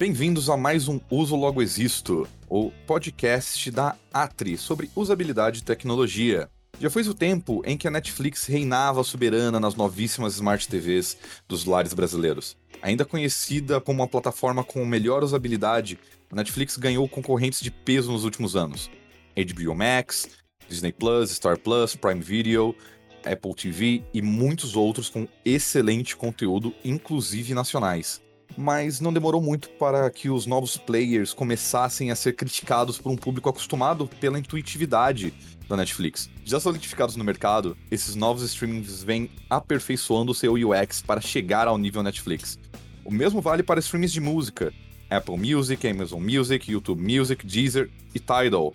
Bem-vindos a mais um Uso Logo Existo, o podcast da Atri sobre usabilidade e tecnologia. Já foi o tempo em que a Netflix reinava soberana nas novíssimas Smart TVs dos lares brasileiros. Ainda conhecida como uma plataforma com melhor usabilidade, a Netflix ganhou concorrentes de peso nos últimos anos. HBO Max, Disney Plus, Star Plus, Prime Video, Apple TV e muitos outros com excelente conteúdo, inclusive nacionais mas não demorou muito para que os novos players começassem a ser criticados por um público acostumado pela intuitividade da Netflix. Já solidificados no mercado, esses novos streamings vêm aperfeiçoando o seu UX para chegar ao nível Netflix. O mesmo vale para streams de música. Apple Music, Amazon Music, YouTube Music, Deezer e Tidal,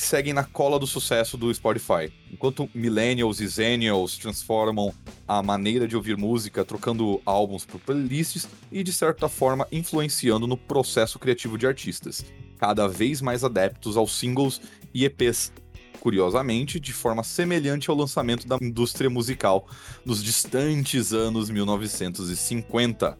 que seguem na cola do sucesso do Spotify. Enquanto millennials e zennials transformam a maneira de ouvir música trocando álbuns por playlists e, de certa forma, influenciando no processo criativo de artistas, cada vez mais adeptos aos singles e EPs. Curiosamente, de forma semelhante ao lançamento da indústria musical nos distantes anos 1950.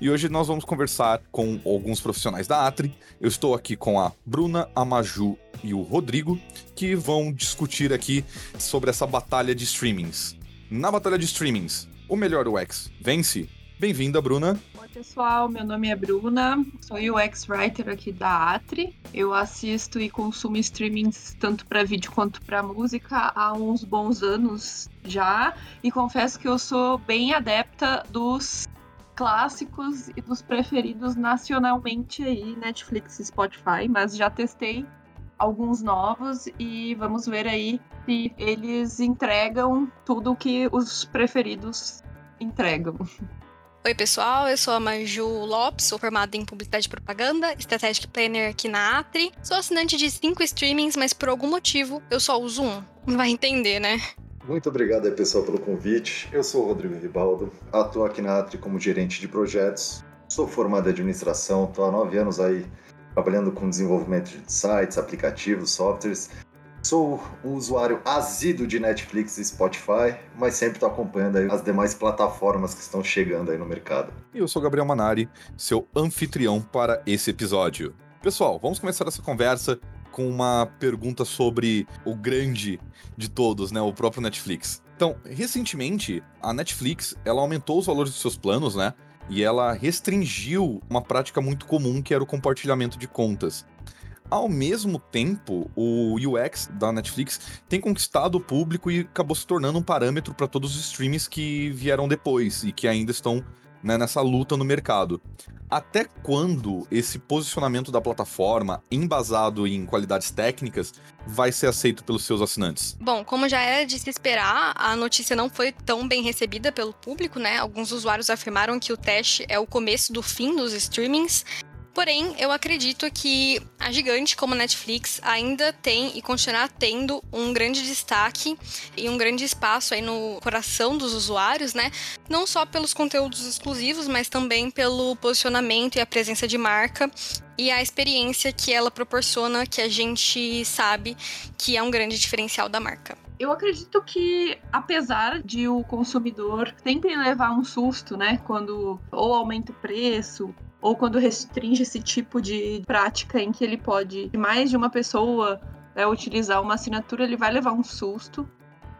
E hoje nós vamos conversar com alguns profissionais da Atri. Eu estou aqui com a Bruna, a Maju e o Rodrigo, que vão discutir aqui sobre essa batalha de streamings. Na batalha de streamings, o melhor UX vence? Bem-vinda, Bruna. Oi, pessoal. Meu nome é Bruna. Sou UX Writer aqui da Atri. Eu assisto e consumo streamings tanto para vídeo quanto para música há uns bons anos já. E confesso que eu sou bem adepta dos clássicos e dos preferidos nacionalmente aí, Netflix e Spotify, mas já testei alguns novos e vamos ver aí se eles entregam tudo que os preferidos entregam. Oi, pessoal, eu sou a Maju Lopes, sou formada em Publicidade e Propaganda, Strategic Planner aqui na Atri. Sou assinante de cinco streamings, mas por algum motivo eu só uso um. Não vai entender, né? Muito obrigado aí, pessoal, pelo convite. Eu sou o Rodrigo Ribaldo, atuo aqui na Atri como gerente de projetos. Sou formado em administração, estou há nove anos aí trabalhando com desenvolvimento de sites, aplicativos, softwares. Sou um usuário assíduo de Netflix e Spotify, mas sempre estou acompanhando as demais plataformas que estão chegando aí no mercado. E eu sou Gabriel Manari, seu anfitrião para esse episódio. Pessoal, vamos começar essa conversa com uma pergunta sobre o grande de todos, né? O próprio Netflix. Então, recentemente, a Netflix, ela aumentou os valores dos seus planos, né? E ela restringiu uma prática muito comum que era o compartilhamento de contas. Ao mesmo tempo, o UX da Netflix tem conquistado o público e acabou se tornando um parâmetro para todos os streams que vieram depois e que ainda estão né, nessa luta no mercado. Até quando esse posicionamento da plataforma, embasado em qualidades técnicas, vai ser aceito pelos seus assinantes? Bom, como já era de se esperar, a notícia não foi tão bem recebida pelo público, né? Alguns usuários afirmaram que o teste é o começo do fim dos streamings Porém, eu acredito que a gigante como a Netflix ainda tem e continuará tendo um grande destaque e um grande espaço aí no coração dos usuários, né? Não só pelos conteúdos exclusivos, mas também pelo posicionamento e a presença de marca e a experiência que ela proporciona, que a gente sabe que é um grande diferencial da marca. Eu acredito que, apesar de o consumidor sempre levar um susto, né, quando ou aumenta o preço ou quando restringe esse tipo de prática em que ele pode mais de uma pessoa né, utilizar uma assinatura, ele vai levar um susto.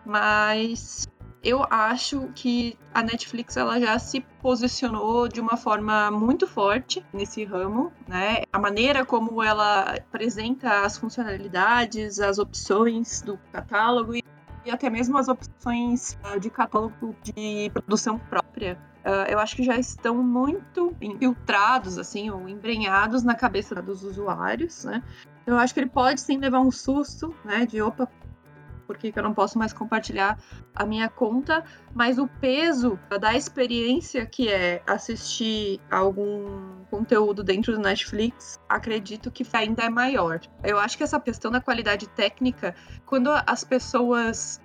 Mas eu acho que a Netflix ela já se posicionou de uma forma muito forte nesse ramo, né? A maneira como ela apresenta as funcionalidades, as opções do catálogo e até mesmo as opções ah, de catálogo de produção própria Uh, eu acho que já estão muito infiltrados, assim, ou embrenhados na cabeça dos usuários, né? Eu acho que ele pode sim levar um susto, né? De opa, por que, que eu não posso mais compartilhar a minha conta? Mas o peso da experiência que é assistir algum conteúdo dentro do Netflix, acredito que ainda é maior. Eu acho que essa questão da qualidade técnica, quando as pessoas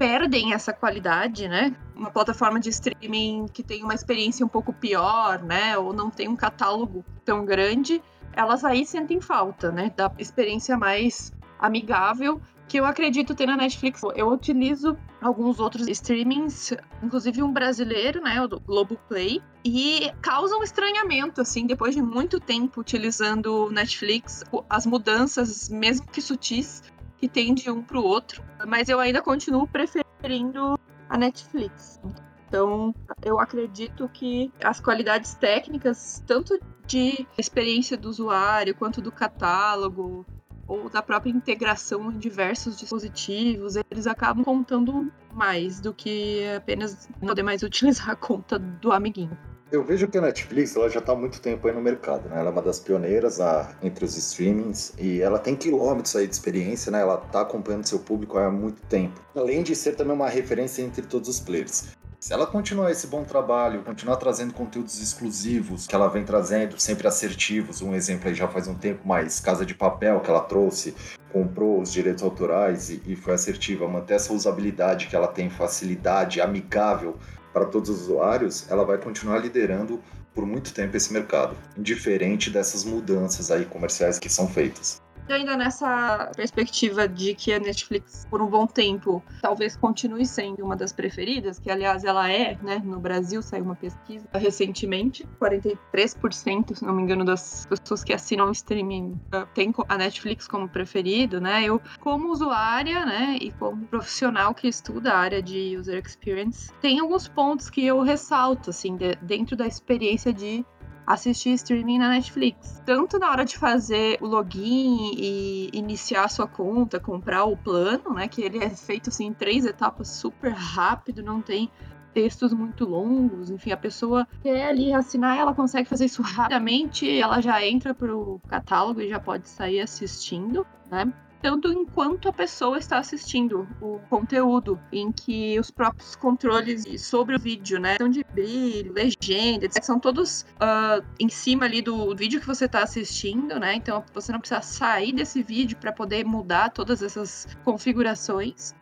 perdem essa qualidade, né? Uma plataforma de streaming que tem uma experiência um pouco pior, né? Ou não tem um catálogo tão grande, elas aí sentem falta, né? Da experiência mais amigável que eu acredito ter na Netflix. Eu utilizo alguns outros streamings, inclusive um brasileiro, né, o do Globoplay, e causa um estranhamento, assim, depois de muito tempo utilizando o Netflix, as mudanças, mesmo que sutis, que tem de um para o outro, mas eu ainda continuo preferindo a Netflix. Então, eu acredito que as qualidades técnicas, tanto de experiência do usuário quanto do catálogo, ou da própria integração em diversos dispositivos, eles acabam contando mais do que apenas poder mais utilizar a conta do amiguinho. Eu vejo que a Netflix ela já está há muito tempo aí no mercado, né? Ela é uma das pioneiras a, entre os streamings e ela tem quilômetros aí de experiência, né? Ela está acompanhando seu público há muito tempo. Além de ser também uma referência entre todos os players. Se ela continuar esse bom trabalho, continuar trazendo conteúdos exclusivos que ela vem trazendo, sempre assertivos, um exemplo aí já faz um tempo mais, Casa de Papel que ela trouxe, comprou os direitos autorais e, e foi assertiva, manter essa usabilidade que ela tem, facilidade, amigável para todos os usuários, ela vai continuar liderando por muito tempo esse mercado, indiferente dessas mudanças aí comerciais que são feitas ainda nessa perspectiva de que a Netflix, por um bom tempo, talvez continue sendo uma das preferidas, que aliás ela é, né? No Brasil saiu uma pesquisa recentemente, 43%, se não me engano, das pessoas que assinam streaming uh, tem a Netflix como preferido, né? Eu, como usuária, né, e como profissional que estuda a área de user experience, tem alguns pontos que eu ressalto, assim, de, dentro da experiência de assistir streaming na Netflix. Tanto na hora de fazer o login e iniciar a sua conta, comprar o plano, né? Que ele é feito assim em três etapas super rápido, não tem textos muito longos, enfim, a pessoa quer ali assinar, ela consegue fazer isso rapidamente, ela já entra pro catálogo e já pode sair assistindo, né? Tanto enquanto a pessoa está assistindo o conteúdo, em que os próprios controles sobre o vídeo, né, são de brilho, legenda, etc, são todos uh, em cima ali do vídeo que você está assistindo, né? Então você não precisa sair desse vídeo para poder mudar todas essas configurações.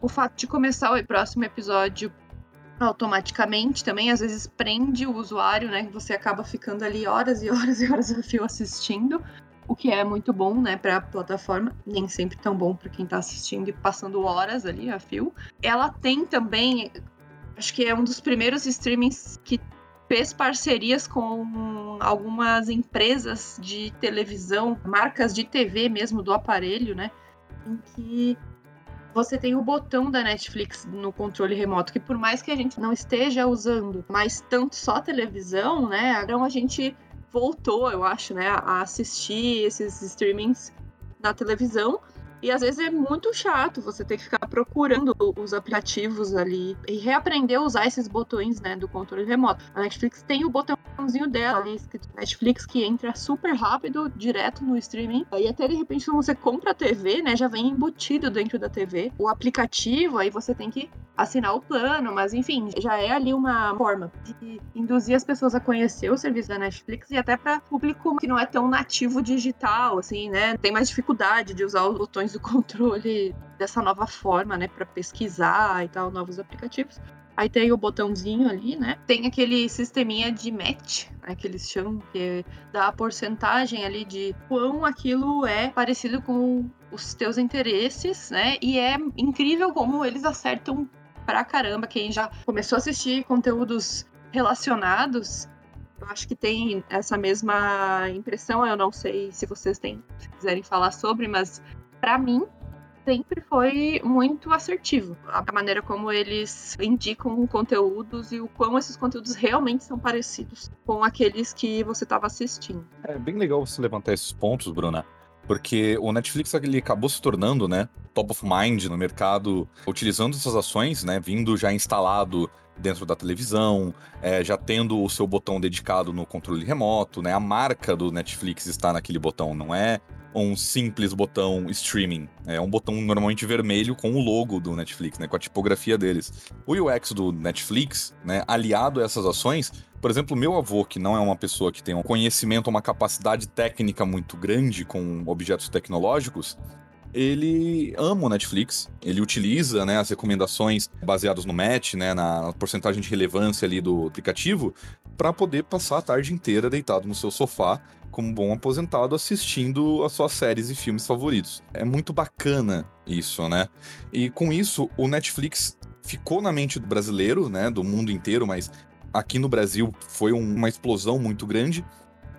O fato de começar o próximo episódio automaticamente também às vezes prende o usuário, né? Você acaba ficando ali horas e horas e horas a fio assistindo o que é muito bom, né, para a plataforma, nem sempre tão bom para quem está assistindo e passando horas ali a fio. Ela tem também, acho que é um dos primeiros streamings que fez parcerias com algumas empresas de televisão, marcas de TV mesmo do aparelho, né, em que você tem o botão da Netflix no controle remoto, que por mais que a gente não esteja usando mais tanto só televisão, né, então a gente voltou, eu acho, né, a assistir esses streamings na televisão. E às vezes é muito chato você ter que ficar procurando os aplicativos ali e reaprender a usar esses botões, né, do controle remoto. A Netflix tem o botãozinho dela ali escrito Netflix que entra super rápido, direto no streaming. E até de repente quando você compra a TV, né, já vem embutido dentro da TV o aplicativo, aí você tem que assinar o plano, mas enfim, já é ali uma forma de induzir as pessoas a conhecer o serviço da Netflix e até para público que não é tão nativo digital, assim, né? Tem mais dificuldade de usar os botões do controle dessa nova forma, né, para pesquisar e tal, novos aplicativos. Aí tem o botãozinho ali, né? Tem aquele sisteminha de match, né, que eles chamam, que dá a porcentagem ali de quão aquilo é parecido com os teus interesses, né? E é incrível como eles acertam pra caramba. Quem já começou a assistir conteúdos relacionados, eu acho que tem essa mesma impressão. Eu não sei se vocês têm, se quiserem falar sobre, mas para mim sempre foi muito assertivo a maneira como eles indicam conteúdos e o quão esses conteúdos realmente são parecidos com aqueles que você estava assistindo. É bem legal você levantar esses pontos, Bruna, porque o Netflix ele acabou se tornando, né, top of mind no mercado, utilizando essas ações, né, vindo já instalado dentro da televisão, é, já tendo o seu botão dedicado no controle remoto, né, a marca do Netflix está naquele botão, não é um simples botão streaming. É um botão normalmente vermelho com o logo do Netflix, né, com a tipografia deles. O UX do Netflix, né, aliado a essas ações, por exemplo, meu avô, que não é uma pessoa que tem um conhecimento, uma capacidade técnica muito grande com objetos tecnológicos, ele ama o Netflix, ele utiliza né, as recomendações baseadas no match, né, na porcentagem de relevância ali do aplicativo, para poder passar a tarde inteira deitado no seu sofá, como bom aposentado, assistindo as suas séries e filmes favoritos. É muito bacana isso, né? E com isso, o Netflix ficou na mente do brasileiro, né, do mundo inteiro, mas aqui no Brasil foi uma explosão muito grande.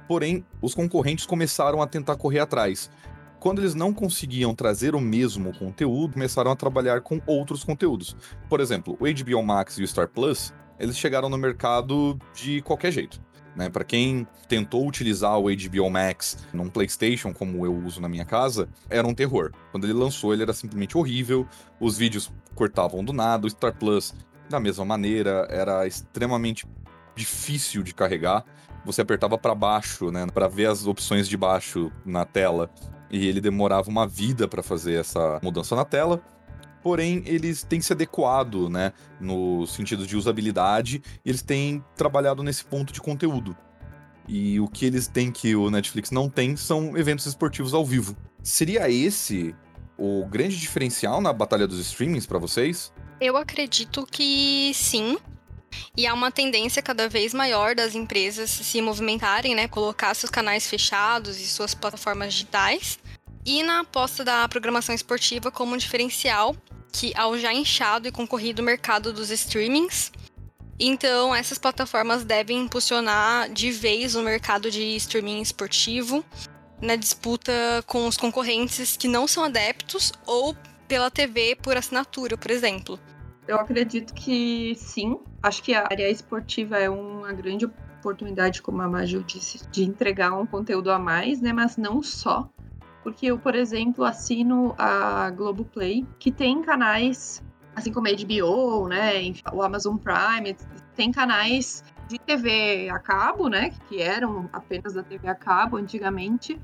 Porém, os concorrentes começaram a tentar correr atrás quando eles não conseguiam trazer o mesmo conteúdo, começaram a trabalhar com outros conteúdos. Por exemplo, o HBO Max e o Star Plus, eles chegaram no mercado de qualquer jeito. Né? Para quem tentou utilizar o HBO Max num PlayStation, como eu uso na minha casa, era um terror. Quando ele lançou, ele era simplesmente horrível, os vídeos cortavam do nada, o Star Plus, da mesma maneira, era extremamente difícil de carregar. Você apertava para baixo, né, para ver as opções de baixo na tela e ele demorava uma vida para fazer essa mudança na tela. Porém, eles têm se adequado, né, no sentido de usabilidade, eles têm trabalhado nesse ponto de conteúdo. E o que eles têm que o Netflix não tem são eventos esportivos ao vivo. Seria esse o grande diferencial na batalha dos streamings para vocês? Eu acredito que sim. E há uma tendência cada vez maior das empresas se movimentarem, né, colocar seus canais fechados e suas plataformas digitais. E na aposta da programação esportiva como um diferencial, que ao já inchado e concorrido mercado dos streamings, então essas plataformas devem impulsionar de vez o mercado de streaming esportivo na disputa com os concorrentes que não são adeptos ou pela TV por assinatura, por exemplo. Eu acredito que sim. Acho que a área esportiva é uma grande oportunidade, como a Maju disse, de entregar um conteúdo a mais, né? Mas não só. Porque eu, por exemplo, assino a Globoplay, que tem canais, assim como a HBO, né? O Amazon Prime, tem canais de TV a cabo, né? Que eram apenas da TV a cabo antigamente,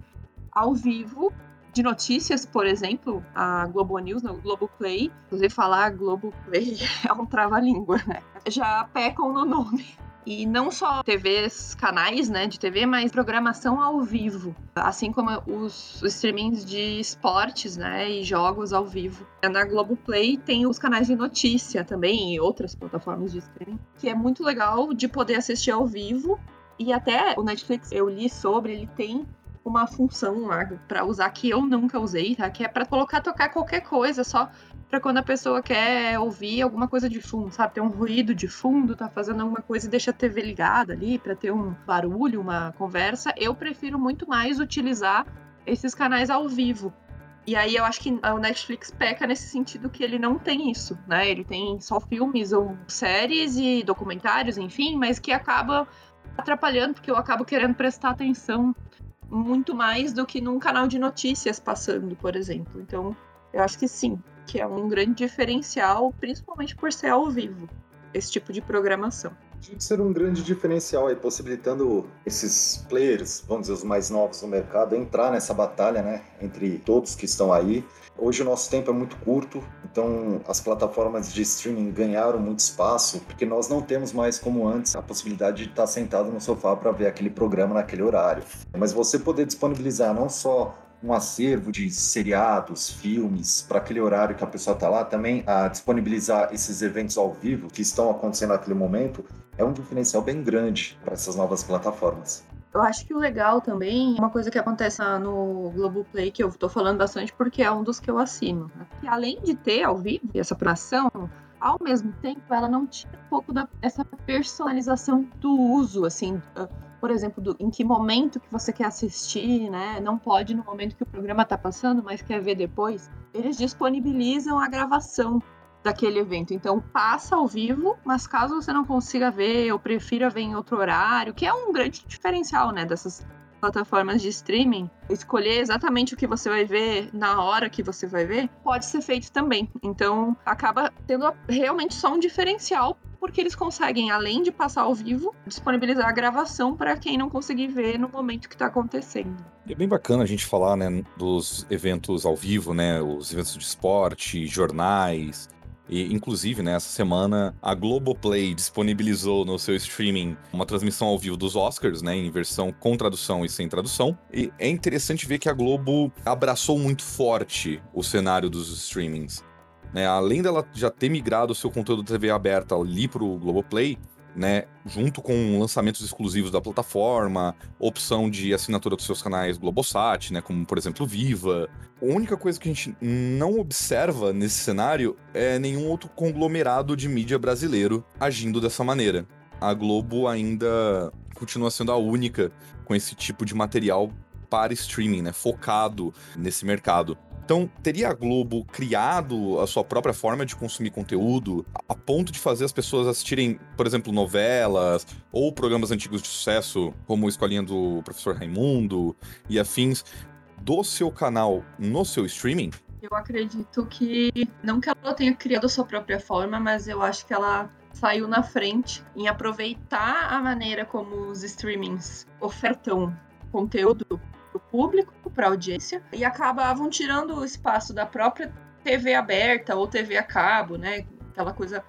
ao vivo, de notícias, por exemplo, a Globo News, no Globo Play, inclusive falar Globo Play é um trava-língua, né? Já pecam no nome. E não só TVs, canais né, de TV, mas programação ao vivo. Assim como os, os streamings de esportes né, e jogos ao vivo. Na Globoplay tem os canais de notícia também e outras plataformas de streaming, que é muito legal de poder assistir ao vivo. E até o Netflix, eu li sobre, ele tem uma função lá para usar que eu nunca usei, tá? Que é para colocar tocar qualquer coisa, só para quando a pessoa quer ouvir alguma coisa de fundo, sabe? Tem um ruído de fundo, tá fazendo alguma coisa e deixa a TV ligada ali para ter um barulho, uma conversa. Eu prefiro muito mais utilizar esses canais ao vivo. E aí eu acho que o Netflix peca nesse sentido que ele não tem isso, né? Ele tem só filmes ou séries e documentários, enfim, mas que acaba atrapalhando porque eu acabo querendo prestar atenção muito mais do que num canal de notícias passando, por exemplo. Então, eu acho que sim, que é um grande diferencial, principalmente por ser ao vivo, esse tipo de programação. De ser um grande diferencial aí, possibilitando esses players, vamos dizer, os mais novos no mercado, entrar nessa batalha, né, entre todos que estão aí. Hoje o nosso tempo é muito curto, então as plataformas de streaming ganharam muito espaço, porque nós não temos mais como antes a possibilidade de estar sentado no sofá para ver aquele programa naquele horário. Mas você poder disponibilizar não só um acervo de seriados, filmes, para aquele horário que a pessoa está lá, também a disponibilizar esses eventos ao vivo que estão acontecendo naquele momento, é um diferencial bem grande para essas novas plataformas. Eu acho que o legal também, uma coisa que acontece no Globoplay, que eu tô falando bastante porque é um dos que eu assino, né? que além de ter ao vivo essa pração, ao mesmo tempo ela não tira um pouco dessa personalização do uso, assim, por exemplo, do, em que momento que você quer assistir, né? Não pode no momento que o programa tá passando, mas quer ver depois. Eles disponibilizam a gravação daquele evento. Então passa ao vivo, mas caso você não consiga ver ou prefira ver em outro horário, que é um grande diferencial, né, dessas plataformas de streaming, escolher exatamente o que você vai ver na hora que você vai ver, pode ser feito também. Então acaba tendo realmente só um diferencial porque eles conseguem, além de passar ao vivo, disponibilizar a gravação para quem não conseguir ver no momento que está acontecendo. É bem bacana a gente falar, né, dos eventos ao vivo, né, os eventos de esporte, jornais, E, inclusive, né, essa semana, a Globoplay disponibilizou no seu streaming uma transmissão ao vivo dos Oscars, né, em versão com tradução e sem tradução. E é interessante ver que a Globo abraçou muito forte o cenário dos streamings. Né, além dela já ter migrado o seu conteúdo da TV aberta ali pro Globoplay, né, junto com lançamentos exclusivos da plataforma, opção de assinatura dos seus canais Globosat, né, como por exemplo Viva. A única coisa que a gente não observa nesse cenário é nenhum outro conglomerado de mídia brasileiro agindo dessa maneira. A Globo ainda continua sendo a única com esse tipo de material para streaming, né, focado nesse mercado. Então, teria a Globo criado a sua própria forma de consumir conteúdo a ponto de fazer as pessoas assistirem, por exemplo, novelas ou programas antigos de sucesso, como Escolinha do Professor Raimundo e afins, do seu canal no seu streaming? Eu acredito que, não que ela tenha criado a sua própria forma, mas eu acho que ela saiu na frente em aproveitar a maneira como os streamings ofertam conteúdo público, para audiência, e acabavam tirando o espaço da própria TV aberta ou TV a cabo, né? Aquela coisa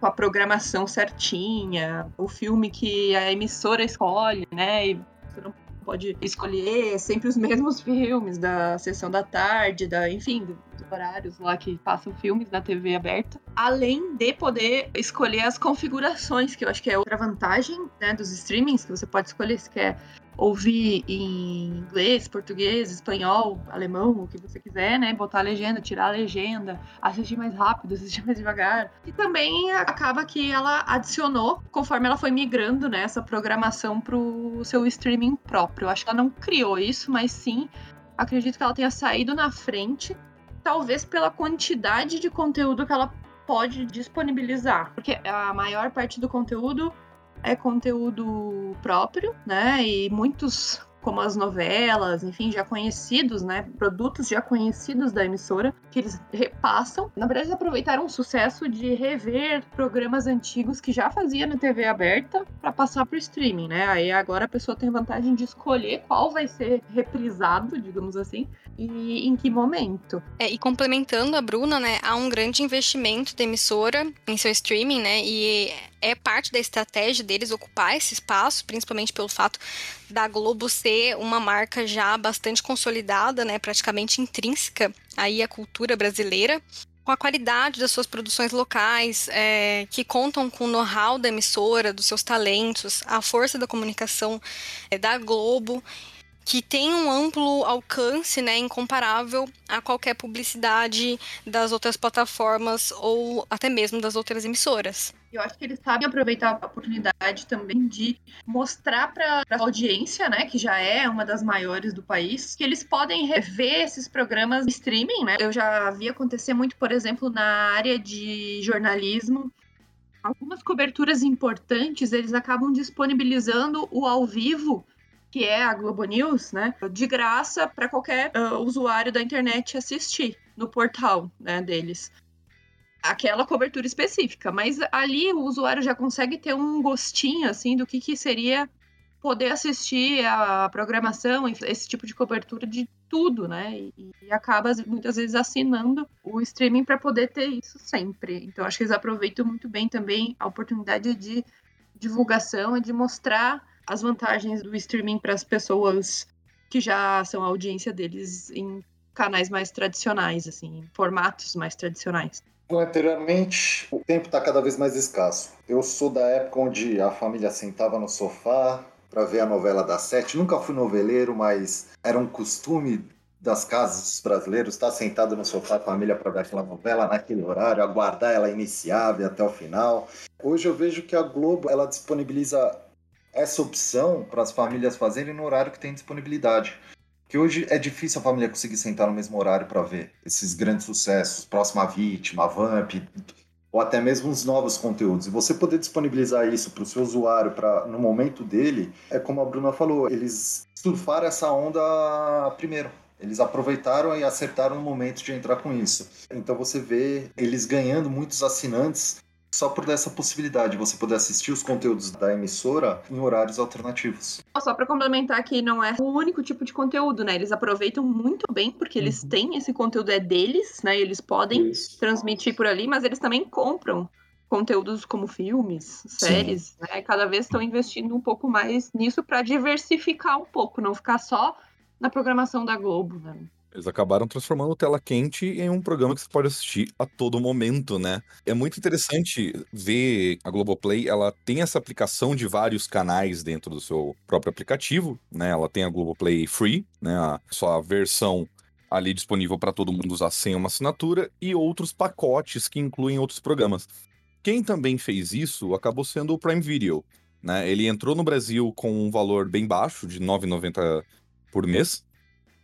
com a programação certinha, o filme que a emissora escolhe, né? E você não pode escolher sempre os mesmos filmes da sessão da tarde, da, enfim, dos horários lá que passam filmes na TV aberta. Além de poder escolher as configurações, que eu acho que é outra vantagem né, dos streamings, que você pode escolher se quer ouvir em inglês, português, espanhol, alemão, o que você quiser, né? Botar a legenda, tirar a legenda, assistir mais rápido, assistir mais devagar. E também acaba que ela adicionou, conforme ela foi migrando, né, essa programação pro seu streaming próprio. Acho que ela não criou isso, mas sim acredito que ela tenha saído na frente, talvez pela quantidade de conteúdo que ela pode disponibilizar. Porque a maior parte do conteúdo é conteúdo próprio, né? E muitos como as novelas, enfim, já conhecidos, né? Produtos já conhecidos da emissora, que eles repassam. Na verdade, aproveitaram o sucesso de rever programas antigos que já fazia na TV aberta para passar para o streaming, né? Aí agora a pessoa tem vantagem de escolher qual vai ser reprisado, digamos assim, e em que momento. É, e complementando a Bruna, né, há um grande investimento da emissora em seu streaming, né? E é parte da estratégia deles ocupar esse espaço, principalmente pelo fato da Globo ser uma marca já bastante consolidada, né, praticamente intrínseca aí à cultura brasileira, com a qualidade das suas produções locais, é, que contam com o know-how da emissora, dos seus talentos, a força da comunicação é, da Globo, que tem um amplo alcance, né, incomparável a qualquer publicidade das outras plataformas ou até mesmo das outras emissoras. Eu acho que eles sabem aproveitar a oportunidade também de mostrar para a audiência, né, que já é uma das maiores do país, que eles podem rever esses programas streaming, né? Eu já vi acontecer muito, por exemplo, na área de jornalismo. Algumas coberturas importantes, eles acabam disponibilizando o ao vivo que é a Globo News, né, de graça para qualquer uh, usuário da internet assistir no portal né, deles aquela cobertura específica, mas ali o usuário já consegue ter um gostinho assim do que, que seria poder assistir a programação, esse tipo de cobertura de tudo, né? E, e acaba muitas vezes assinando o streaming para poder ter isso sempre. Então acho que eles aproveitam muito bem também a oportunidade de divulgação e de mostrar as vantagens do streaming para as pessoas que já são a audiência deles em canais mais tradicionais, assim, em formatos mais tradicionais. Anteriormente, o tempo está cada vez mais escasso. Eu sou da época onde a família sentava no sofá para ver a novela das sete. Nunca fui noveleiro, mas era um costume das casas dos brasileiros estar sentado no sofá com a família para ver aquela novela naquele horário, aguardar ela iniciar e até o final. Hoje eu vejo que a Globo ela disponibiliza essa opção para as famílias fazerem no horário que tem disponibilidade que hoje é difícil a família conseguir sentar no mesmo horário para ver esses grandes sucessos, Próxima Vítima, Vamp, ou até mesmo os novos conteúdos. E você poder disponibilizar isso para o seu usuário para no momento dele, é como a Bruna falou, eles surfaram essa onda primeiro. Eles aproveitaram e acertaram no momento de entrar com isso. Então você vê eles ganhando muitos assinantes só por essa possibilidade, você poder assistir os conteúdos da emissora em horários alternativos. Só para complementar que não é o único tipo de conteúdo, né? Eles aproveitam muito bem porque eles uhum. têm esse conteúdo é deles, né? Eles podem Isso. transmitir por ali, mas eles também compram conteúdos como filmes, séries, né? Cada vez estão investindo um pouco mais nisso para diversificar um pouco, não ficar só na programação da Globo, né? Eles acabaram transformando Tela Quente em um programa que você pode assistir a todo momento, né? É muito interessante ver a Globoplay, ela tem essa aplicação de vários canais dentro do seu próprio aplicativo, né? Ela tem a Globoplay Free, né? A sua versão ali disponível para todo mundo usar sem uma assinatura e outros pacotes que incluem outros programas. Quem também fez isso acabou sendo o Prime Video, né? Ele entrou no Brasil com um valor bem baixo, de R$ 9,90 por mês,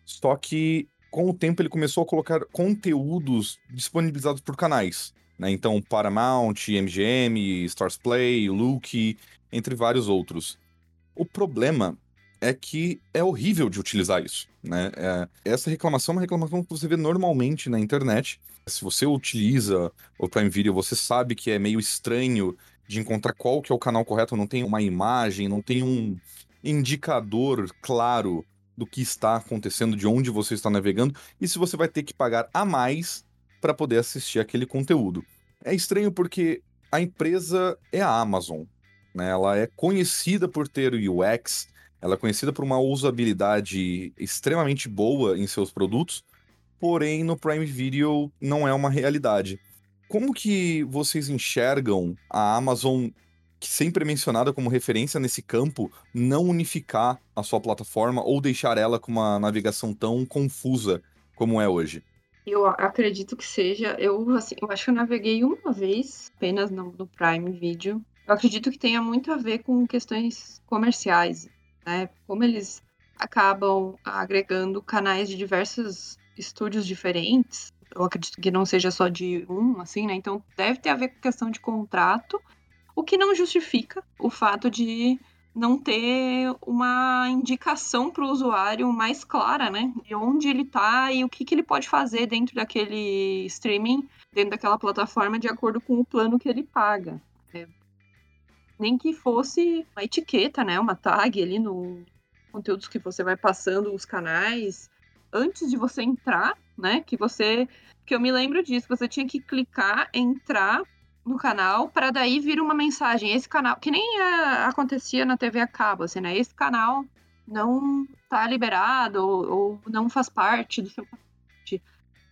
só que com o tempo ele começou a colocar conteúdos disponibilizados por canais. Né? Então, Paramount, MGM, Stars Play, Luke, entre vários outros. O problema é que é horrível de utilizar isso. Né? É, essa reclamação é uma reclamação que você vê normalmente na internet. Se você utiliza o Prime Video, você sabe que é meio estranho de encontrar qual que é o canal correto, não tem uma imagem, não tem um indicador claro do que está acontecendo, de onde você está navegando e se você vai ter que pagar a mais para poder assistir aquele conteúdo. É estranho porque a empresa é a Amazon, né? Ela é conhecida por ter UX, ela é conhecida por uma usabilidade extremamente boa em seus produtos, porém no Prime Video não é uma realidade. Como que vocês enxergam a Amazon que sempre é mencionada como referência nesse campo, não unificar a sua plataforma ou deixar ela com uma navegação tão confusa como é hoje? Eu acredito que seja. Eu, assim, eu acho que eu naveguei uma vez, apenas no, no Prime Video. Eu acredito que tenha muito a ver com questões comerciais, né? Como eles acabam agregando canais de diversos estúdios diferentes. Eu acredito que não seja só de um, assim, né? Então deve ter a ver com questão de contrato o que não justifica o fato de não ter uma indicação para o usuário mais clara, né? De onde ele está e o que, que ele pode fazer dentro daquele streaming, dentro daquela plataforma, de acordo com o plano que ele paga. É, nem que fosse uma etiqueta, né? Uma tag ali no conteúdos que você vai passando, os canais, antes de você entrar, né? Que você. Que eu me lembro disso, você tinha que clicar, entrar no canal para daí vir uma mensagem. Esse canal, que nem uh, acontecia na TV a cabo, assim, né? Esse canal não tá liberado ou, ou não faz parte do seu pacote.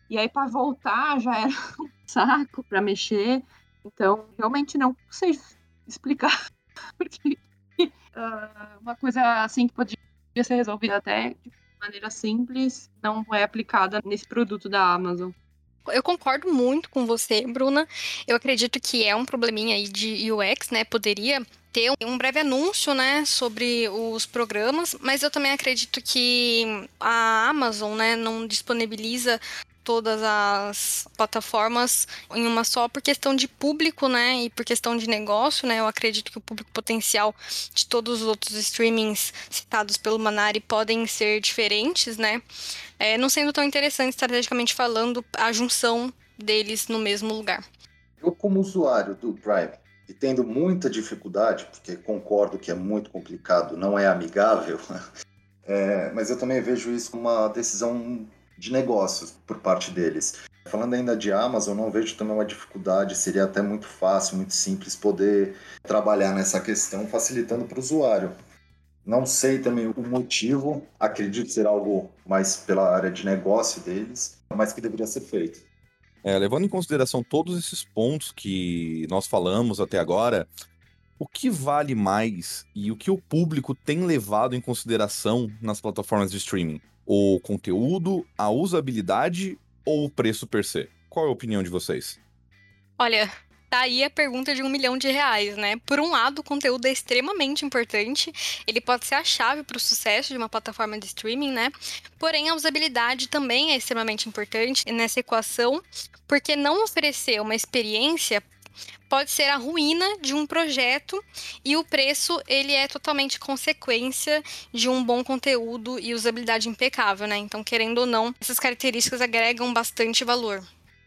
E aí para voltar já era um saco para mexer. Então, realmente não sei explicar. Porque uh, uma coisa assim que podia ser resolvida até de maneira simples não é aplicada nesse produto da Amazon. Eu concordo muito com você, Bruna. Eu acredito que é um probleminha aí de UX, né? Poderia ter um breve anúncio, né, sobre os programas, mas eu também acredito que a Amazon, né, não disponibiliza todas as plataformas em uma só por questão de público, né? E por questão de negócio, né? Eu acredito que o público potencial de todos os outros streamings citados pelo Manari podem ser diferentes, né? É, não sendo tão interessante estrategicamente falando a junção deles no mesmo lugar. Eu, como usuário do Prime, e tendo muita dificuldade, porque concordo que é muito complicado, não é amigável, é, mas eu também vejo isso como uma decisão de negócios por parte deles. Falando ainda de Amazon, não vejo também uma dificuldade, seria até muito fácil, muito simples poder trabalhar nessa questão, facilitando para o usuário. Não sei também o motivo, acredito ser algo mais pela área de negócio deles, mas que deveria ser feito. É, levando em consideração todos esses pontos que nós falamos até agora, o que vale mais e o que o público tem levado em consideração nas plataformas de streaming? O conteúdo, a usabilidade ou o preço per se? Qual é a opinião de vocês? Olha, tá aí a pergunta de um milhão de reais, né? Por um lado, o conteúdo é extremamente importante, ele pode ser a chave para o sucesso de uma plataforma de streaming, né? Porém, a usabilidade também é extremamente importante nessa equação, porque não oferecer uma experiência pode ser a ruína de um projeto e o preço ele é totalmente consequência de um bom conteúdo e usabilidade impecável, né? Então, querendo ou não, essas características agregam bastante valor.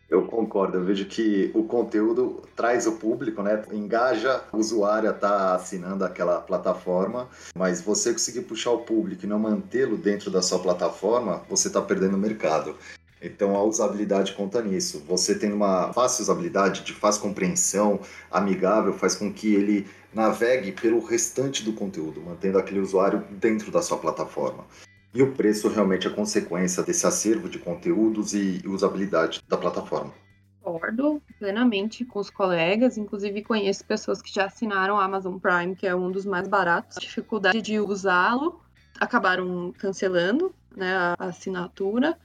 Eu concordo, eu vejo que o conteúdo traz o público, né? Engaja o usuário a estar tá assinando aquela plataforma, mas você conseguir puxar o público e não mantê-lo dentro da sua plataforma, você está perdendo o mercado. Então a usabilidade conta nisso. Você tem uma fácil usabilidade, de fácil compreensão, amigável, faz com que ele navegue pelo restante do conteúdo, mantendo aquele usuário dentro da sua plataforma. E o preço realmente é consequência desse acervo de conteúdos e usabilidade da plataforma. Concordo plenamente com os colegas, inclusive conheço pessoas que já assinaram a Amazon Prime, que é um dos mais baratos. A dificuldade de usá-lo, acabaram cancelando né, a assinatura.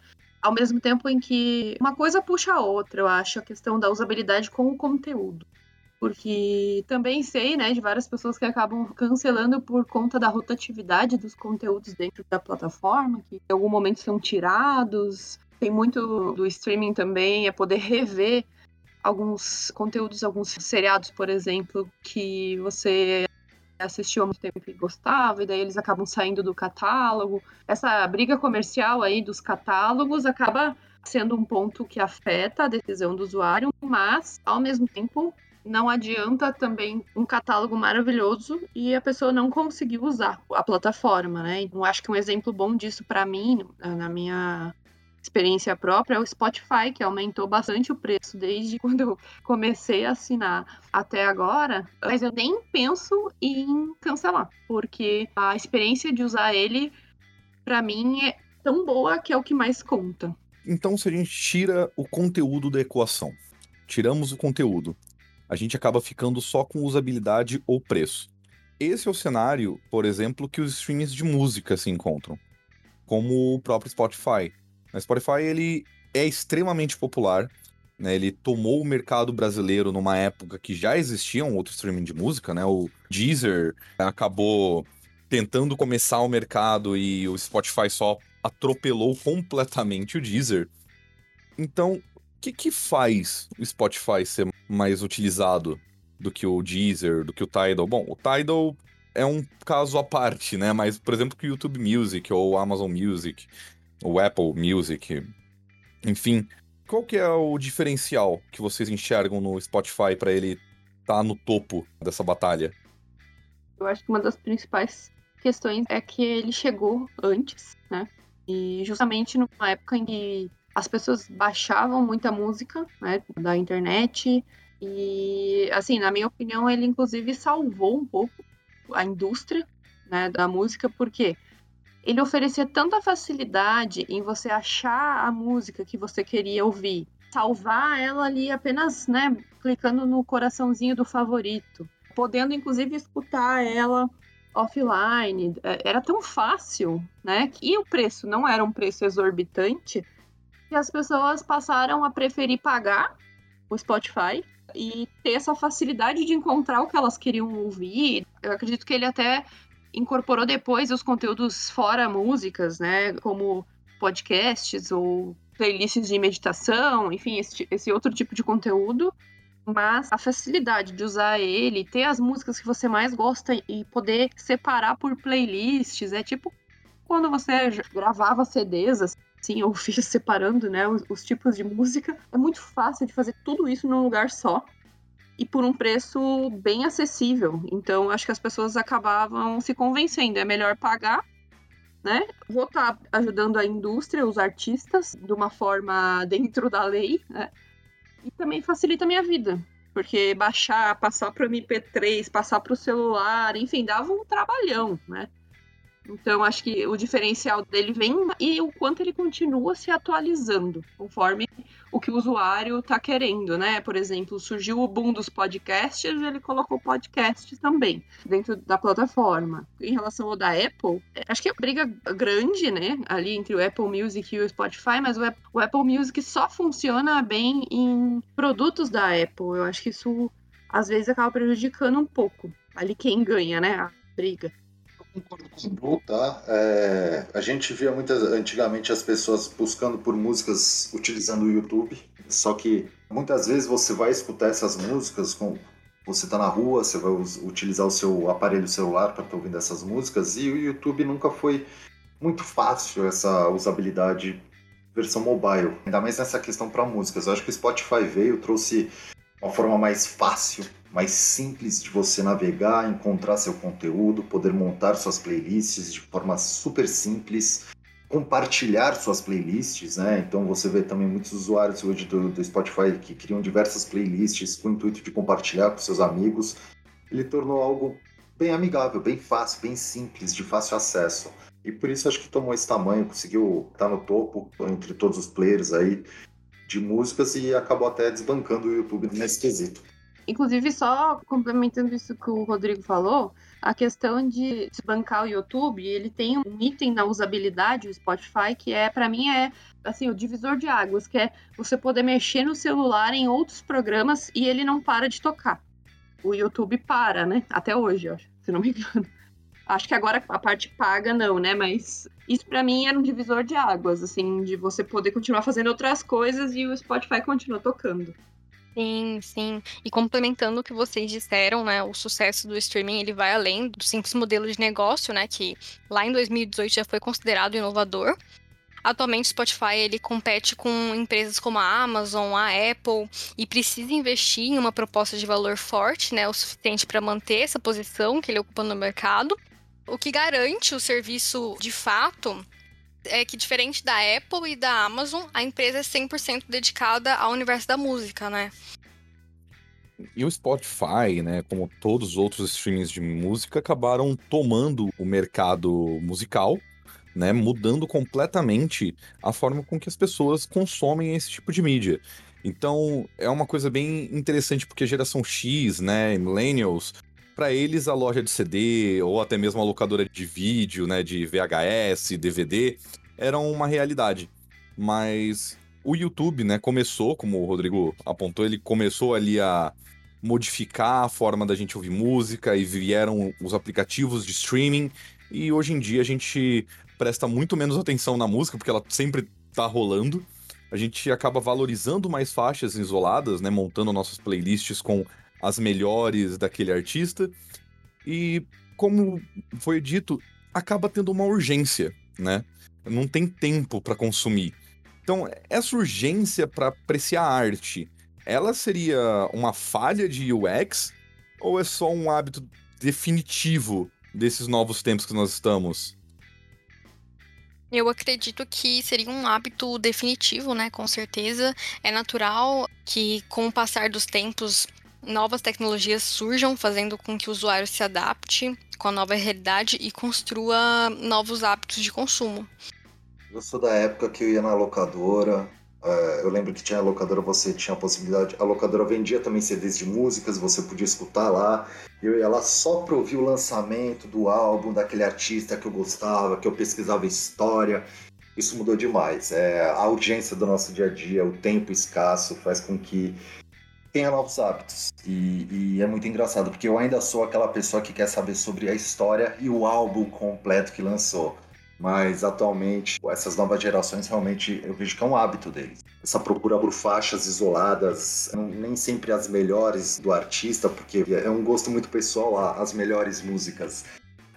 Ao mesmo tempo em que uma coisa puxa a outra, eu acho, a questão da usabilidade com o conteúdo porque também sei, né, de várias pessoas que acabam cancelando por conta da rotatividade dos conteúdos dentro da plataforma, que em algum momento são tirados. Tem muito do streaming também, é poder rever alguns conteúdos, alguns seriados, por exemplo, que você assistiu há muito tempo e gostava, e daí eles acabam saindo do catálogo. Essa briga comercial aí dos catálogos acaba sendo um ponto que afeta a decisão do usuário, mas, ao mesmo tempo, não adianta também um catálogo maravilhoso e a pessoa não conseguir usar a plataforma, né? Então, acho que um exemplo bom disso para mim, na minha experiência própria, é o Spotify, que aumentou bastante o preço desde quando eu comecei a assinar até agora, mas eu nem penso em cancelar, porque a experiência de usar ele, para mim, é tão boa que é o que mais conta. Então, se a gente tira o conteúdo da equação, tiramos o conteúdo, a gente acaba ficando só com usabilidade ou preço. Esse é o cenário, por exemplo, que os streams de música se encontram, como o próprio Spotify. O Spotify ele é extremamente popular, né? Ele tomou o mercado brasileiro numa época que já existia um streaming de música, né? O Deezer acabou tentando começar o mercado e o Spotify só atropelou completamente o Deezer. Então, que, que faz o Spotify ser mais utilizado do que o Deezer, do que o Tidal? Bom, o Tidal é um caso à parte, né? Mas, por exemplo, que o YouTube Music ou o Amazon Music, o Apple Music, enfim, qual que é o diferencial que vocês enxergam no Spotify para ele estar tá no topo dessa batalha? Eu acho que uma das principais questões é que ele chegou antes, né? E justamente numa época em que as pessoas baixavam muita música né, da internet e, assim, na minha opinião, ele inclusive salvou um pouco a indústria né, da música, porque ele oferecia tanta facilidade em você achar a música que você queria ouvir, salvar ela ali apenas, né, clicando no coraçãozinho do favorito, podendo inclusive escutar ela offline. É, era tão fácil, né? E o preço não era um preço exorbitante que as pessoas passaram a preferir pagar o Spotify e ter essa facilidade de encontrar o que elas queriam ouvir. Eu acredito que ele até incorporou depois os conteúdos fora músicas, né? Como podcasts ou playlists de meditação, enfim, esse, esse outro tipo de conteúdo. Mas a facilidade de usar ele, ter as músicas que você mais gosta e poder separar por playlists, é tipo quando você gravava CDs, assim, ou fica separando, né, os, os tipos de música. É muito fácil de fazer tudo isso num lugar só e por um preço bem acessível. Então, acho que as pessoas acabavam se convencendo. É melhor pagar, né? Vou estar tá ajudando a indústria, os artistas, de uma forma dentro da lei, né? E também facilita a minha vida. Porque baixar, passar para o MP3, passar para o celular, enfim, dava um trabalhão, né? Então, acho que o diferencial dele vem e o quanto ele continua se atualizando, conforme o que o usuário está querendo, né? Por exemplo, surgiu o boom dos podcasts, ele colocou podcast também dentro da plataforma. Em relação ao da Apple, acho que é uma briga grande, né? Ali entre o Apple Music e o Spotify, mas o Apple Music só funciona bem em produtos da Apple. Eu acho que isso às vezes acaba prejudicando um pouco. Ali quem ganha, né? A briga concordo com o tá? É, a gente via muitas antigamente as pessoas buscando por músicas utilizando o YouTube, só que muitas vezes você vai escutar essas músicas com você tá na rua, você vai utilizar o seu aparelho celular para estar tá ouvindo essas músicas e o YouTube nunca foi muito fácil essa usabilidade versão mobile, ainda mais nessa questão para músicas. Eu acho que o Spotify veio, trouxe uma forma mais fácil, mais simples de você navegar, encontrar seu conteúdo, poder montar suas playlists de forma super simples, compartilhar suas playlists, né? Então você vê também muitos usuários hoje do, do Spotify que criam diversas playlists com o intuito de compartilhar com seus amigos. Ele tornou algo bem amigável, bem fácil, bem simples, de fácil acesso. E por isso acho que tomou esse tamanho, conseguiu estar no topo entre todos os players aí de músicas e acabou até desbancando o YouTube nesse quesito. Inclusive, só complementando isso que o Rodrigo falou, a questão de desbancar o YouTube, ele tem um item na usabilidade, o Spotify, que é, para mim, é assim, o divisor de águas, que é você poder mexer no celular em outros programas e ele não para de tocar. O YouTube para, né? Até hoje, se não me engano. Acho que agora a parte paga não, né? Mas isso para mim era um divisor de águas, assim, de você poder continuar fazendo outras coisas e o Spotify continua tocando. Sim, sim. E complementando o que vocês disseram, né, o sucesso do streaming ele vai além do simples modelo de negócio, né, que lá em 2018 já foi considerado inovador. Atualmente, o Spotify ele compete com empresas como a Amazon, a Apple e precisa investir em uma proposta de valor forte, né, o suficiente para manter essa posição que ele ocupa no mercado o que garante o serviço de fato é que, diferente da Apple e da Amazon, a empresa é 100% dedicada ao universo da música, né? E o Spotify, né, como todos os outros streamings de música, acabaram tomando o mercado musical, né, mudando completamente a forma com que as pessoas consomem esse tipo de mídia. Então, é uma coisa bem interessante porque a geração X, né, millennials, para eles a loja de CD ou até mesmo a locadora de vídeo, né, de VHS, DVD, eram uma realidade. Mas o YouTube, né, começou, como o Rodrigo apontou, ele começou ali a modificar a forma da gente ouvir música e vieram os aplicativos de streaming e hoje em dia a gente presta muito menos atenção na música porque ela sempre tá rolando. A gente acaba valorizando mais faixas isoladas, né, montando nossas playlists com as melhores daquele artista. E, como foi dito, acaba tendo uma urgência, né? Não tem tempo para consumir. Então, essa urgência para apreciar a arte, ela seria uma falha de UX ou é só um hábito definitivo desses novos tempos que nós estamos? Eu acredito que seria um hábito definitivo, né? Com certeza. É natural que, com o passar dos tempos, novas tecnologias surjam, fazendo com que o usuário se adapte com a nova realidade e construa novos hábitos de consumo. Eu sou da época que eu ia na locadora. É, eu lembro que tinha a locadora, você tinha a possibilidade. A locadora vendia também CDs de músicas, você podia escutar lá. Eu ia lá só para ouvir o lançamento do álbum daquele artista que eu gostava, que eu pesquisava história. Isso mudou demais. É, a urgência do nosso dia a dia, o tempo escasso, faz com que tenha novos hábitos. E, e, é muito engraçado, porque eu ainda sou aquela pessoa que quer saber sobre a história e o álbum completo que lançou. Mas atualmente, essas novas gerações realmente eu vejo que é um hábito deles. Essa procura por faixas isoladas, nem sempre as melhores do artista, porque é um gosto muito pessoal as melhores músicas.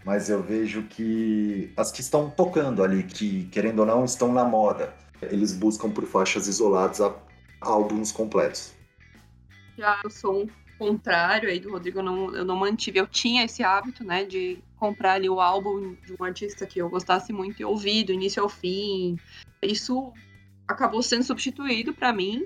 Mas eu vejo que as que estão tocando ali, que querendo ou não estão na moda, eles buscam por faixas isoladas álbuns completos já eu sou um contrário aí do Rodrigo, eu não, eu não mantive. Eu tinha esse hábito, né, de comprar ali o álbum de um artista que eu gostasse muito e ouvir do início ao fim. Isso acabou sendo substituído para mim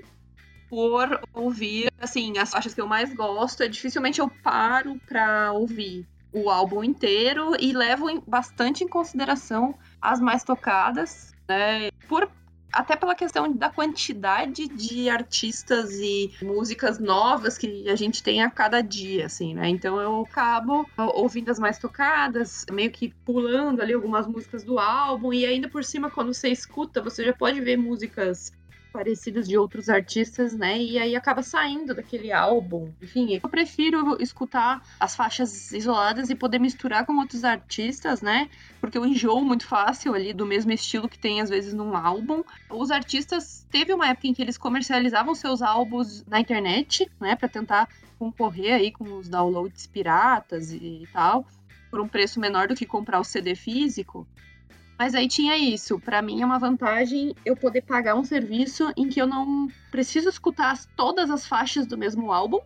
por ouvir, assim, as faixas que eu mais gosto. Dificilmente eu paro para ouvir o álbum inteiro e levo bastante em consideração as mais tocadas, né? Por até pela questão da quantidade de artistas e músicas novas que a gente tem a cada dia, assim, né? Então eu acabo ouvindo as mais tocadas, meio que pulando ali algumas músicas do álbum, e ainda por cima, quando você escuta, você já pode ver músicas parecidas de outros artistas, né? E aí acaba saindo daquele álbum. Enfim, eu prefiro escutar as faixas isoladas e poder misturar com outros artistas, né? Porque eu enjoo muito fácil ali do mesmo estilo que tem às vezes num álbum. Os artistas teve uma época em que eles comercializavam seus álbuns na internet, né, para tentar concorrer aí com os downloads piratas e tal, por um preço menor do que comprar o CD físico. Mas aí tinha isso. Para mim é uma vantagem eu poder pagar um serviço em que eu não preciso escutar todas as faixas do mesmo álbum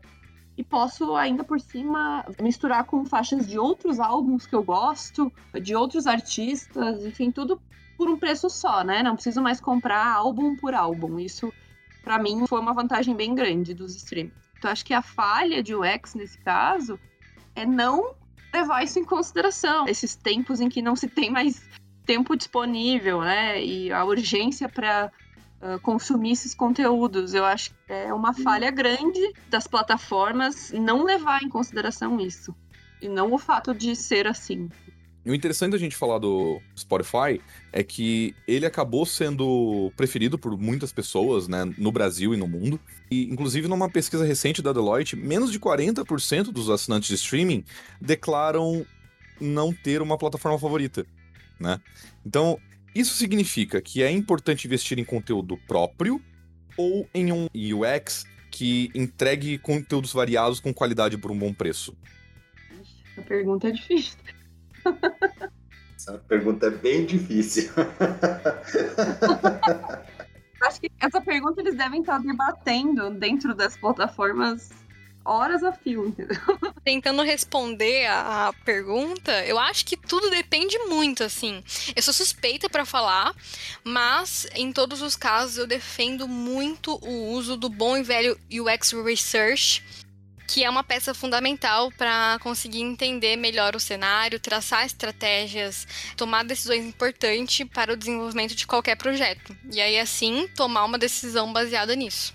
e posso ainda por cima misturar com faixas de outros álbuns que eu gosto, de outros artistas, enfim, tudo por um preço só, né? Não preciso mais comprar álbum por álbum. Isso para mim foi uma vantagem bem grande dos streams. Então acho que a falha de UX nesse caso é não levar isso em consideração. Esses tempos em que não se tem mais tempo disponível, né? E a urgência para uh, consumir esses conteúdos. Eu acho que é uma falha grande das plataformas não levar em consideração isso. E não o fato de ser assim. E o interessante da gente falar do Spotify é que ele acabou sendo preferido por muitas pessoas, né, no Brasil e no mundo. E, inclusive, numa pesquisa recente da Deloitte, menos de 40% dos assinantes de streaming declaram não ter uma plataforma favorita, né? Então, isso significa que é importante investir em conteúdo próprio ou em um UX que entregue conteúdos variados com qualidade por um bom preço? A pergunta é difícil. Essa pergunta é bem difícil. Acho que essa pergunta eles devem estar debatendo dentro das plataformas horas a fio, entendeu? Tentando responder a, a, pergunta, eu acho que tudo depende muito, assim. Eu sou suspeita para falar, mas em todos os casos eu defendo muito o uso do bom e velho UX Research que é uma peça fundamental para conseguir entender melhor o cenário, traçar estratégias, tomar decisões importantes para o desenvolvimento de qualquer projeto. E aí, assim, tomar uma decisão baseada nisso.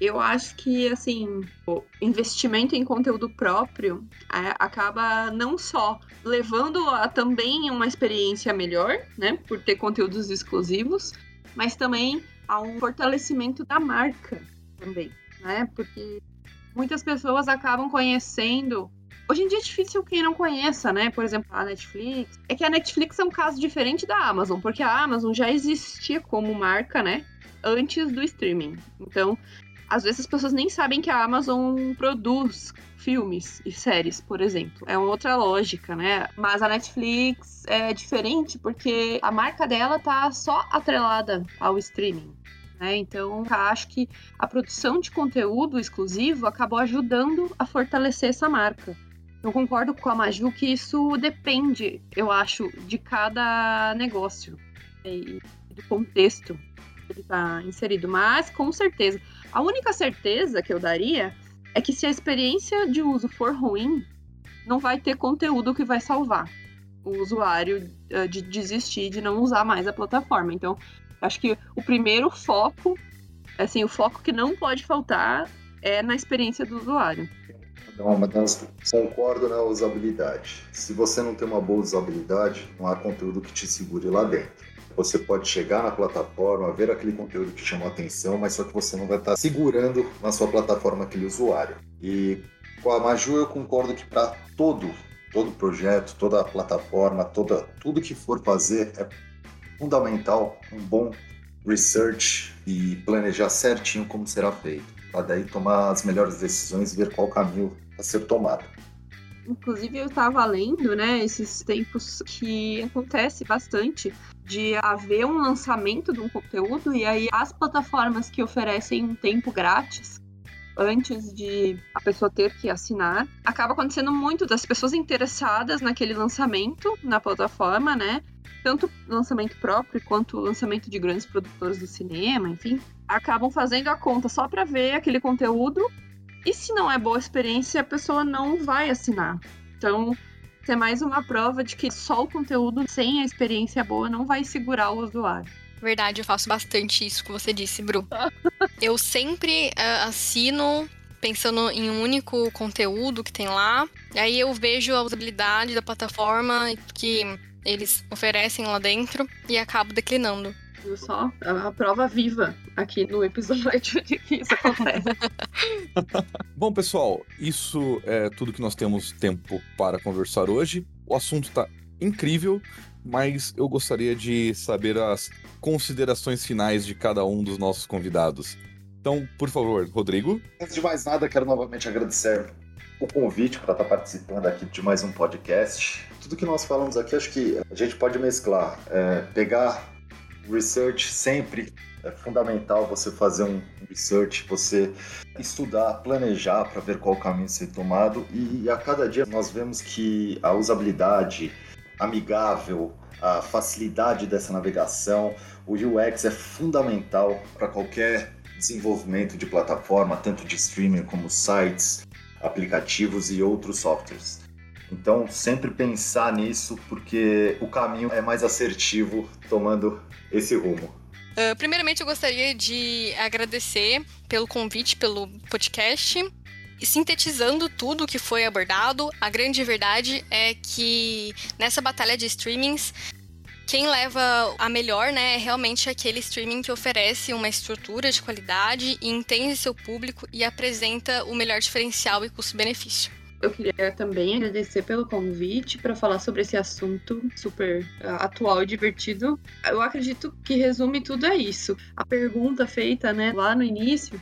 Eu acho que, assim, o investimento em conteúdo próprio é, acaba não só levando a também uma experiência melhor, né, por ter conteúdos exclusivos, mas também a um fortalecimento da marca também, né, porque muitas pessoas acabam conhecendo. Hoje em dia é difícil quem não conheça, né? Por exemplo, a Netflix. É que a Netflix é um caso diferente da Amazon, porque a Amazon já existia como marca, né? Antes do streaming. Então, às vezes as pessoas nem sabem que a Amazon produz filmes e séries, por exemplo. É uma outra lógica, né? Mas a Netflix é diferente porque a marca dela tá só atrelada ao streaming. Né? Então, acho que a produção de conteúdo exclusivo acabou ajudando a fortalecer essa marca. Eu concordo com a Maju que isso depende, eu acho, de cada negócio e do contexto que ele está inserido. Mas, com certeza, a única certeza que eu daria é que se a experiência de uso for ruim, não vai ter conteúdo que vai salvar o usuário uh, de desistir de não usar mais a plataforma. Então, Acho que o primeiro foco, assim, o foco que não pode faltar é na experiência do usuário. Não, mas concordo na usabilidade. Se você não tem uma boa usabilidade, não há conteúdo que te segure lá dentro. Você pode chegar na plataforma, ver aquele conteúdo que chamou a atenção, mas só que você não vai estar segurando na sua plataforma aquele usuário. E com a Maju eu concordo que para todo, todo projeto, toda plataforma, toda, tudo que for fazer é fundamental um bom research e planejar certinho como será feito, para daí tomar as melhores decisões e ver qual caminho a ser tomado. Inclusive, eu estava lendo, né, esses tempos que acontece bastante de haver um lançamento de um conteúdo e aí as plataformas que oferecem um tempo grátis antes de a pessoa ter que assinar, acaba acontecendo muito das pessoas interessadas naquele lançamento na plataforma, né? tanto lançamento próprio quanto lançamento de grandes produtores do cinema, enfim, acabam fazendo a conta só para ver aquele conteúdo. E se não é boa experiência, a pessoa não vai assinar. Então, é mais uma prova de que só o conteúdo sem a experiência boa não vai segurar o usuário. Verdade, eu faço bastante isso que você disse, Bru. eu sempre uh, assino pensando em um único conteúdo que tem lá. Aí eu vejo a usabilidade da plataforma que eles oferecem lá dentro e acabo declinando. Viu só? A prova viva aqui no episódio de que isso acontece. Bom, pessoal, isso é tudo que nós temos tempo para conversar hoje. O assunto está incrível, mas eu gostaria de saber as considerações finais de cada um dos nossos convidados. Então, por favor, Rodrigo. Antes de mais nada, quero novamente agradecer o convite para estar participando aqui de mais um podcast. Tudo que nós falamos aqui, acho que a gente pode mesclar, é, pegar research sempre é fundamental você fazer um research, você estudar, planejar para ver qual caminho ser tomado e a cada dia nós vemos que a usabilidade amigável, a facilidade dessa navegação, o UX é fundamental para qualquer desenvolvimento de plataforma, tanto de streaming como sites, aplicativos e outros softwares. Então, sempre pensar nisso, porque o caminho é mais assertivo tomando esse rumo. Uh, primeiramente, eu gostaria de agradecer pelo convite, pelo podcast. E sintetizando tudo que foi abordado, a grande verdade é que nessa batalha de streamings, quem leva a melhor, né, é realmente aquele streaming que oferece uma estrutura de qualidade e entende seu público e apresenta o melhor diferencial e custo-benefício. Eu queria também agradecer pelo convite para falar sobre esse assunto super uh, atual e divertido. Eu acredito que resume tudo é isso. A pergunta feita, né, lá no início,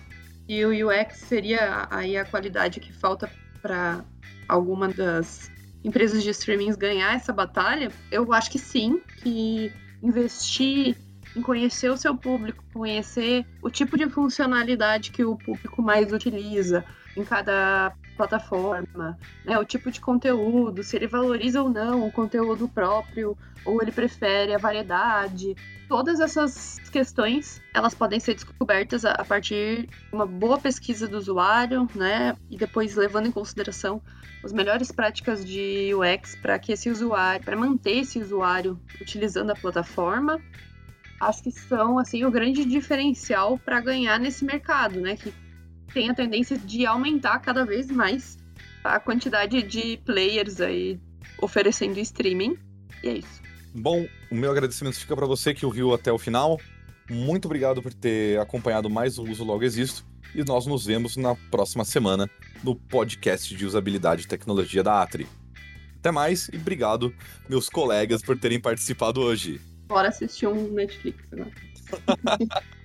e o UX seria aí a qualidade que falta para alguma das empresas de streaming ganhar essa batalha, eu acho que sim, que investir em conhecer o seu público, conhecer o tipo de funcionalidade que o público mais utiliza em cada plataforma, né, o tipo de conteúdo, se ele valoriza ou não o conteúdo próprio, ou ele prefere a variedade. Todas essas questões, elas podem ser descobertas a partir de uma boa pesquisa do usuário, né, e depois levando em consideração as melhores práticas de UX para que esse usuário, para manter esse usuário utilizando a plataforma. Acho que são assim o grande diferencial para ganhar nesse mercado, né, que tem a tendência de aumentar cada vez mais a quantidade de players aí oferecendo streaming. E é isso. Bom, o meu agradecimento fica para você que ouviu até o final. Muito obrigado por ter acompanhado mais o Uso Logo Existo. E nós nos vemos na próxima semana no podcast de usabilidade e tecnologia da Atri. Até mais e obrigado, meus colegas, por terem participado hoje. Bora assistir um Netflix agora.